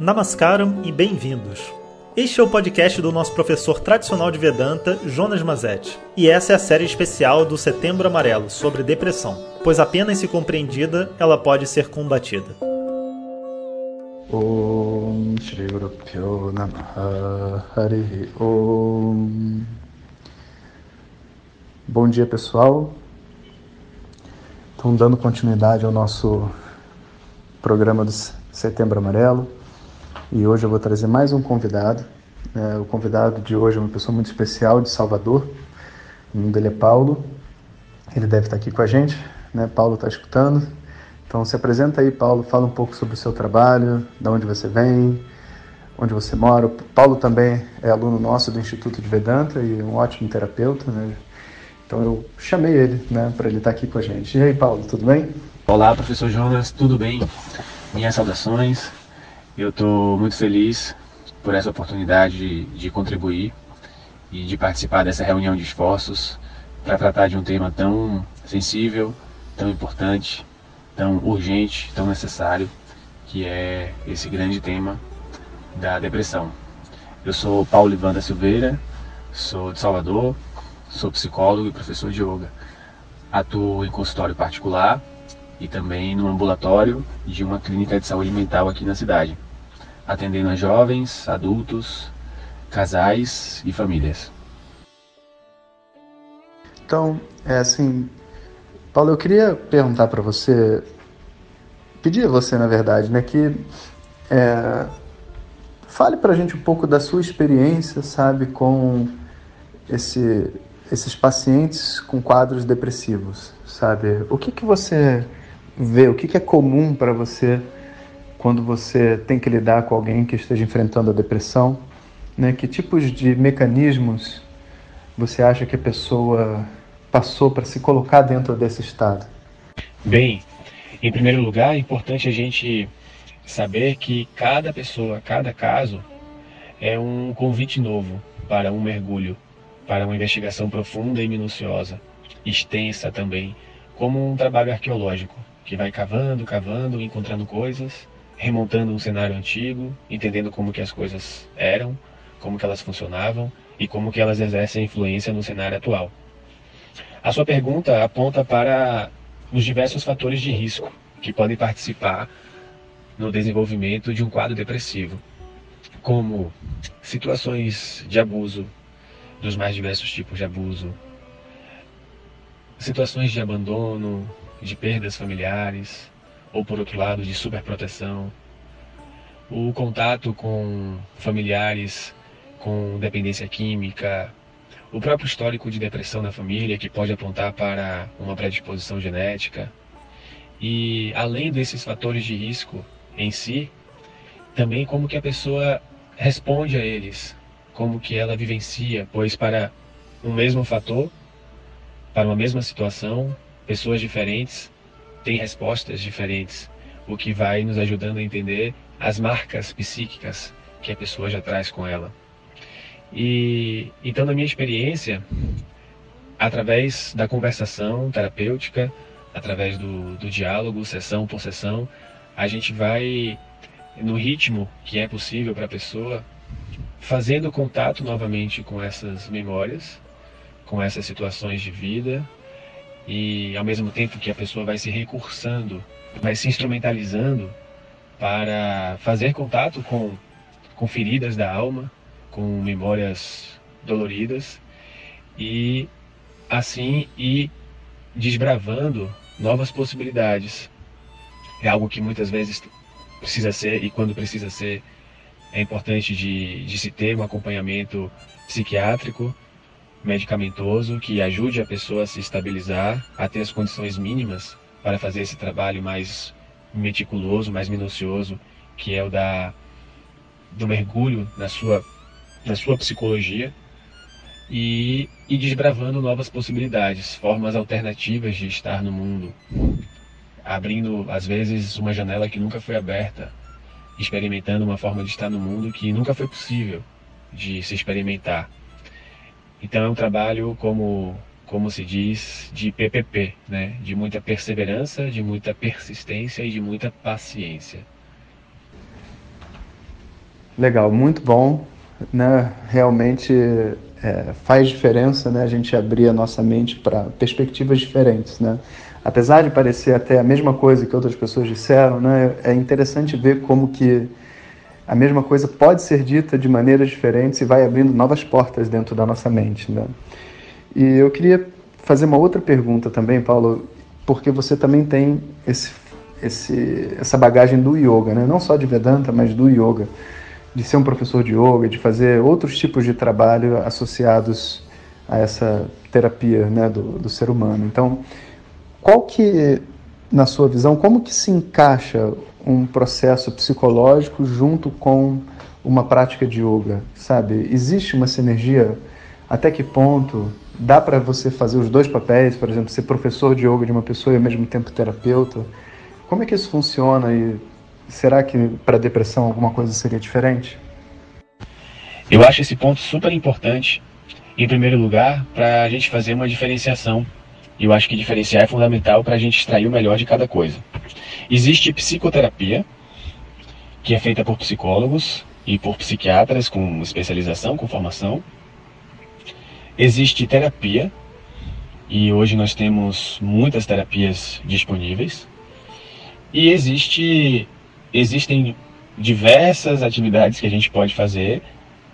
Namaskaram e bem-vindos. Este é o podcast do nosso professor tradicional de Vedanta, Jonas Mazetti. E essa é a série especial do Setembro Amarelo sobre depressão, pois apenas se compreendida, ela pode ser combatida. Om Shri Guru Namaha Hari Om Bom dia pessoal, então dando continuidade ao nosso programa do Setembro Amarelo e hoje eu vou trazer mais um convidado. É, o convidado de hoje é uma pessoa muito especial de Salvador. O nome dele é Paulo. Ele deve estar aqui com a gente, né? Paulo está escutando. Então se apresenta aí, Paulo. Fala um pouco sobre o seu trabalho, de onde você vem, onde você mora. O Paulo também é aluno nosso do Instituto de Vedanta e um ótimo terapeuta, né? Então eu chamei ele, né, para ele estar aqui com a gente. E aí, Paulo, tudo bem? Olá, professor Jonas, tudo bem? Minhas saudações. Eu estou muito feliz por essa oportunidade de, contribuir e de participar dessa reunião de esforços para tratar de um tema tão sensível, tão importante, tão urgente, tão necessário, que é esse grande tema da depressão. Eu sou Paulo Ivanda Silveira, sou de Salvador, sou psicólogo e professor de yoga. Atuo em consultório particular e também no ambulatório de uma clínica de saúde mental aqui na cidade atendendo a jovens, adultos, casais e famílias. Então, é assim, Paulo, eu queria perguntar para você, pedir a você, na verdade, né, que é, fale para a gente um pouco da sua experiência, sabe, com esse, esses pacientes com quadros depressivos, sabe? O que que você vê, o que que é comum para você quando você tem que lidar com alguém que esteja enfrentando a depressão? Né? Que tipos de mecanismos você acha que a pessoa passou para se colocar dentro desse estado? Bem, em primeiro lugar, é importante a gente saber que cada pessoa, cada caso é um convite novo para um mergulho, para uma investigação profunda e minuciosa, extensa também, como um trabalho arqueológico, que vai cavando, cavando, encontrando coisas remontando um cenário antigo, entendendo como que as coisas eram, como que elas funcionavam e como que elas exercem influência no cenário atual. A sua pergunta aponta para os diversos fatores de risco que podem participar no desenvolvimento de um quadro depressivo, como situações de abuso, dos mais diversos tipos de abuso, situações de abandono, de perdas familiares, ou por outro lado de superproteção, o contato com familiares com dependência química, o próprio histórico de depressão na família que pode apontar para uma predisposição genética. E além desses fatores de risco em si, também como que a pessoa responde a eles, como que ela vivencia, pois para um mesmo fator, para uma mesma situação, pessoas diferentes tem respostas diferentes, o que vai nos ajudando a entender as marcas psíquicas que a pessoa já traz com ela. E então, na minha experiência, através da conversação terapêutica, através do, do diálogo, sessão por sessão, a gente vai no ritmo que é possível para a pessoa, fazendo contato novamente com essas memórias, com essas situações de vida, e ao mesmo tempo que a pessoa vai se recursando, vai se instrumentalizando para fazer contato com, com feridas da alma, com memórias doloridas e assim ir desbravando novas possibilidades. É algo que muitas vezes precisa ser e quando precisa ser é importante de, de se ter um acompanhamento psiquiátrico medicamentoso que ajude a pessoa a se estabilizar, a ter as condições mínimas para fazer esse trabalho mais meticuloso, mais minucioso, que é o da do mergulho na sua na sua psicologia e, e desbravando novas possibilidades, formas alternativas de estar no mundo, abrindo às vezes uma janela que nunca foi aberta, experimentando uma forma de estar no mundo que nunca foi possível de se experimentar. Então é um trabalho, como, como se diz, de PPP, né? de muita perseverança, de muita persistência e de muita paciência. Legal, muito bom, né? Realmente é, faz diferença, né? A gente abrir a nossa mente para perspectivas diferentes, né? Apesar de parecer até a mesma coisa que outras pessoas disseram, né? É interessante ver como que a mesma coisa pode ser dita de maneiras diferentes e vai abrindo novas portas dentro da nossa mente, né? E eu queria fazer uma outra pergunta também, Paulo, porque você também tem esse, esse, essa bagagem do yoga, né? não só de Vedanta, mas do yoga, de ser um professor de yoga, de fazer outros tipos de trabalho associados a essa terapia né, do, do ser humano. Então, qual que, na sua visão, como que se encaixa um processo psicológico junto com uma prática de yoga, sabe? Existe uma sinergia? Até que ponto Dá para você fazer os dois papéis, por exemplo, ser professor de yoga de uma pessoa e ao mesmo tempo terapeuta? Como é que isso funciona e será que para depressão alguma coisa seria diferente? Eu acho esse ponto super importante, em primeiro lugar, para a gente fazer uma diferenciação. Eu acho que diferenciar é fundamental para a gente extrair o melhor de cada coisa. Existe psicoterapia, que é feita por psicólogos e por psiquiatras com especialização, com formação, Existe terapia, e hoje nós temos muitas terapias disponíveis. E existe, existem diversas atividades que a gente pode fazer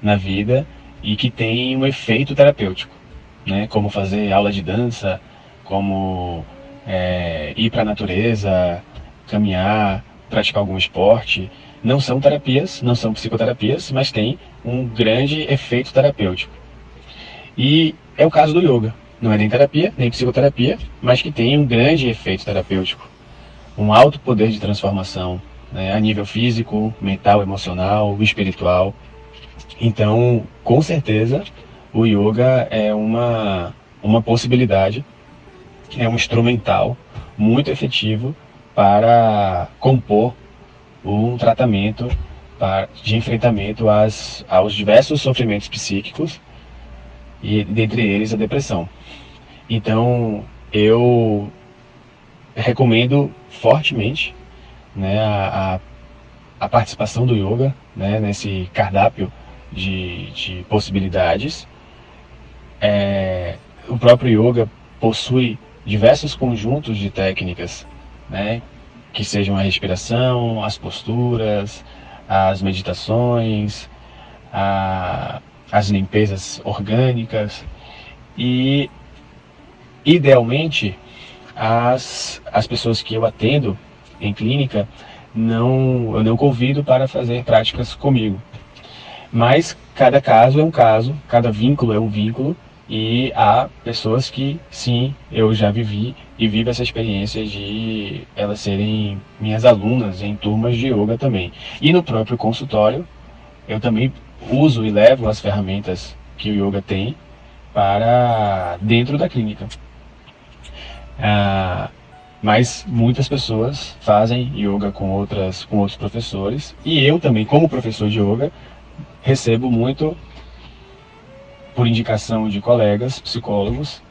na vida e que tem um efeito terapêutico, né? Como fazer aula de dança, como é, ir para a natureza, caminhar, praticar algum esporte. Não são terapias, não são psicoterapias, mas tem um grande efeito terapêutico. E é o caso do yoga. Não é nem terapia, nem psicoterapia, mas que tem um grande efeito terapêutico. Um alto poder de transformação né, a nível físico, mental, emocional, espiritual. Então, com certeza, o yoga é uma, uma possibilidade, é um instrumental muito efetivo para compor um tratamento de enfrentamento às, aos diversos sofrimentos psíquicos e dentre eles a depressão. Então eu recomendo fortemente né, a, a, participação do yoga né, nesse cardápio de, de possibilidades. É, o próprio yoga possui diversos conjuntos de técnicas, né, que sejam a respiração, as posturas, as meditações, a, as limpezas orgânicas e idealmente as, as pessoas que eu atendo em clínica não eu não convido para fazer práticas comigo. Mas cada caso é um caso, cada vínculo é um vínculo e há pessoas que sim, eu já vivi e vivo essa experiência de elas serem minhas alunas em turmas de yoga também. E no próprio consultório, eu também uso e levo as ferramentas que o yoga tem para dentro da clínica. Ah, mas muitas pessoas fazem yoga com outras com outros professores e eu também como professor de yoga recebo muito por indicação de colegas psicólogos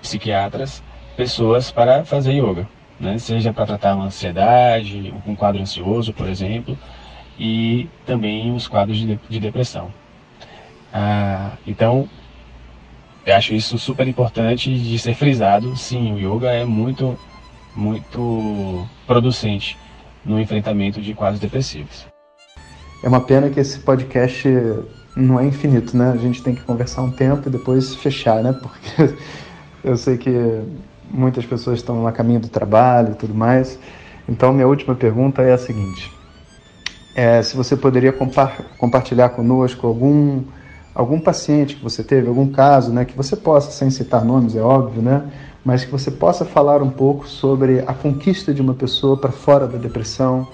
psiquiatras pessoas para fazer yoga né? seja para tratar uma ansiedade um quadro ansioso por exemplo e também os quadros de, de depressão. Ah, então, eu acho isso super importante de ser frisado. Sim, o yoga é muito, muito producente no enfrentamento de quadros depressivos. É uma pena que esse podcast não é infinito, né? A gente tem que conversar um tempo e depois fechar, né? Porque eu sei que muitas pessoas estão no caminho do trabalho e tudo mais. Então, minha última pergunta é a seguinte: é, se você poderia compa compartilhar conosco algum, algum paciente que você teve, algum caso, né, que você possa, sem citar nomes, é óbvio, né, mas que você possa falar um pouco sobre a conquista de uma pessoa para fora da depressão,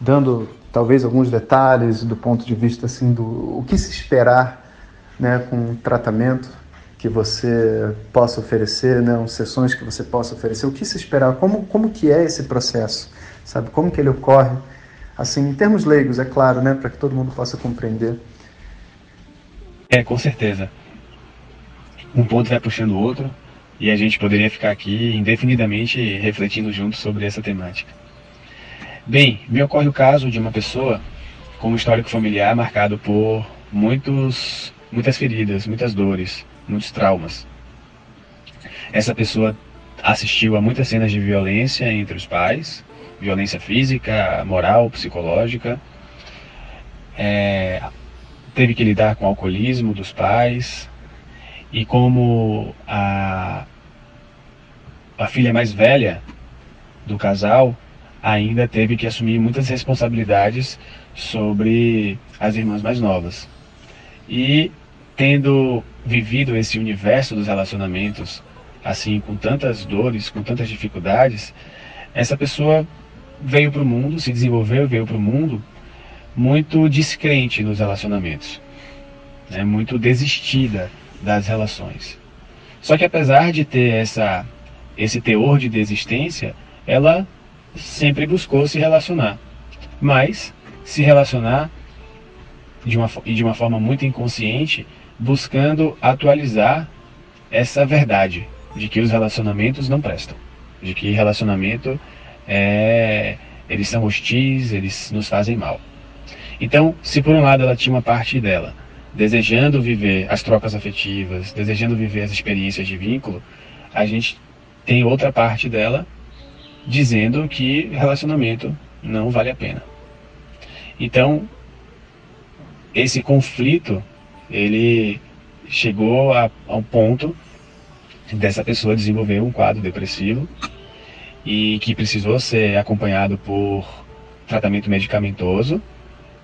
dando talvez alguns detalhes do ponto de vista assim do o que se esperar, né, com um tratamento que você possa oferecer, né, sessões que você possa oferecer, o que se esperar, como como que é esse processo, sabe, como que ele ocorre assim, em termos leigos, é claro, né, para que todo mundo possa compreender. É, com certeza. Um ponto vai puxando o outro e a gente poderia ficar aqui indefinidamente refletindo juntos sobre essa temática. Bem, me ocorre o caso de uma pessoa com um histórico familiar marcado por muitos, muitas feridas, muitas dores, muitos traumas. Essa pessoa assistiu a muitas cenas de violência entre os pais, violência física, moral, psicológica. É, teve que lidar com o alcoolismo dos pais. E como a, a filha mais velha do casal ainda teve que assumir muitas responsabilidades sobre as irmãs mais novas. E tendo vivido esse universo dos relacionamentos, assim, com tantas dores, com tantas dificuldades, essa pessoa veio para o mundo, se desenvolveu, veio para o mundo muito descrente nos relacionamentos, né? muito desistida das relações. Só que apesar de ter essa, esse teor de desistência, ela sempre buscou se relacionar. Mas se relacionar de uma, de uma forma muito inconsciente, buscando atualizar essa verdade de que os relacionamentos não prestam, de que relacionamento é, eles são hostis, eles nos fazem mal. Então, se por um lado ela tinha uma parte dela desejando viver as trocas afetivas, desejando viver as experiências de vínculo, a gente tem outra parte dela dizendo que relacionamento não vale a pena. Então, esse conflito, ele chegou a, ponto dessa pessoa desenvolver um quadro depressivo e que precisou ser acompanhado por tratamento medicamentoso,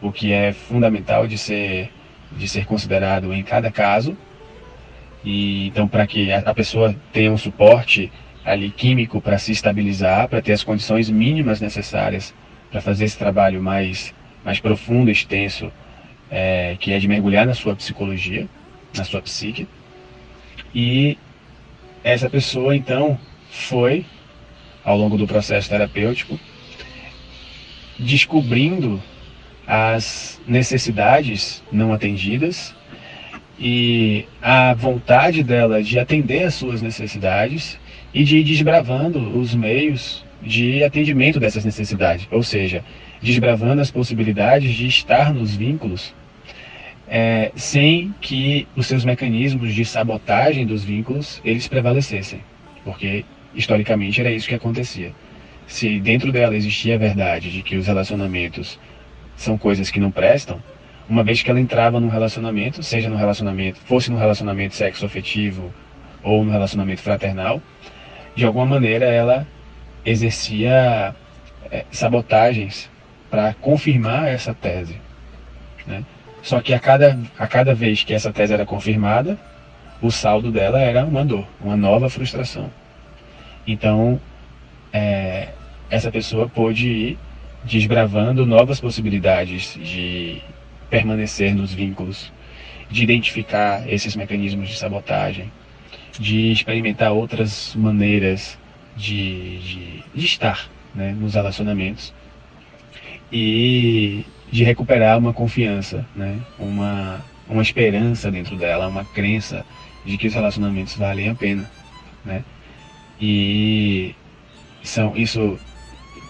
o que é fundamental de ser, de ser considerado em cada caso. E então para que a pessoa tenha um suporte ali químico para se estabilizar, para ter as condições mínimas necessárias para fazer esse trabalho mais, mais profundo, extenso, é, que é de mergulhar na sua psicologia, na sua psique. E essa pessoa então foi, ao longo do processo terapêutico, descobrindo as necessidades não atendidas e a vontade dela de atender às suas necessidades e de ir desbravando os meios de atendimento dessas necessidades, ou seja, desbravando as possibilidades de estar nos vínculos é, sem que os seus mecanismos de sabotagem dos vínculos eles prevalecessem, porque historicamente era isso que acontecia. Se dentro dela existia a verdade de que os relacionamentos são coisas que não prestam, uma vez que ela entrava num relacionamento, seja no relacionamento, fosse no relacionamento sexo afetivo ou no relacionamento fraternal, de alguma maneira ela exercia é, sabotagens para confirmar essa tese. Né? Só que a cada, a cada vez que essa tese era confirmada, o saldo dela era uma dor, uma nova frustração. Então, é, essa pessoa pôde ir desbravando novas possibilidades de permanecer nos vínculos, de identificar esses mecanismos de sabotagem, de experimentar outras maneiras de, de, de estar né, nos relacionamentos e de recuperar uma confiança, né, uma, uma esperança dentro dela, uma crença de que os relacionamentos valem a pena. Né? E são isso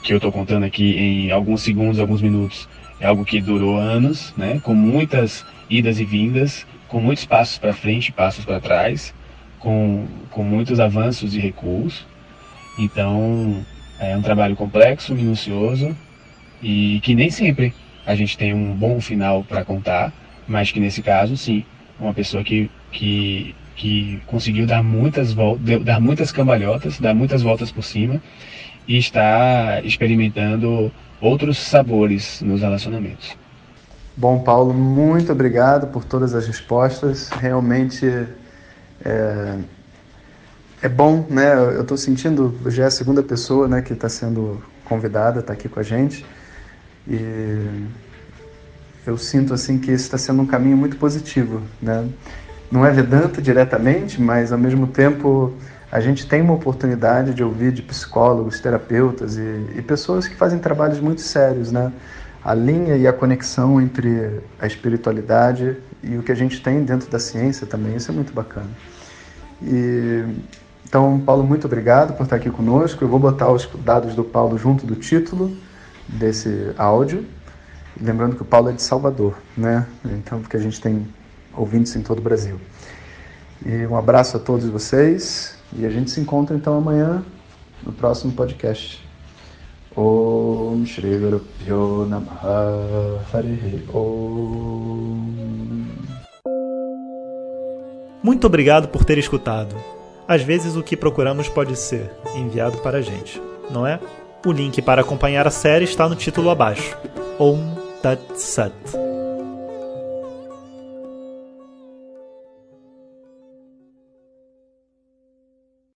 que eu estou contando aqui em alguns segundos, alguns minutos, é algo que durou anos, né, com muitas idas e vindas, com muitos passos para frente passos para trás, com, com muitos avanços e recuos. Então, é um trabalho complexo, minucioso e que nem sempre a gente tem um bom final para contar, mas que nesse caso, sim, uma pessoa que, que, que conseguiu dar muitas, voltas, dar muitas cambalhotas, dar muitas voltas por cima e está experimentando outros sabores nos relacionamentos. Bom, Paulo, muito obrigado por todas as respostas. Realmente é, é bom, né? Eu estou sentindo, já é a segunda pessoa né, que está sendo convidada, está aqui com a gente. E eu sinto assim que esse está sendo um caminho muito positivo, né? Não é Vedanta diretamente, mas ao mesmo tempo a gente tem uma oportunidade de ouvir de psicólogos, terapeutas e, e pessoas que fazem trabalhos muito sérios, né? A linha e a conexão entre a espiritualidade e o que a gente tem dentro da ciência também, isso é muito bacana. E, então, Paulo, muito obrigado por estar aqui conosco. Eu vou botar os dados do Paulo junto do título desse áudio. Lembrando que o Paulo é de Salvador, né? Então, porque a gente tem ouvintes em todo o Brasil. E um abraço a todos vocês e a gente se encontra então amanhã no próximo podcast. Om Shri Guru Pyo Namaha Hare Om. Muito obrigado por ter escutado. Às vezes o que procuramos pode ser enviado para a gente, não é? O link para acompanhar a série está no título abaixo. Om Tat Sat.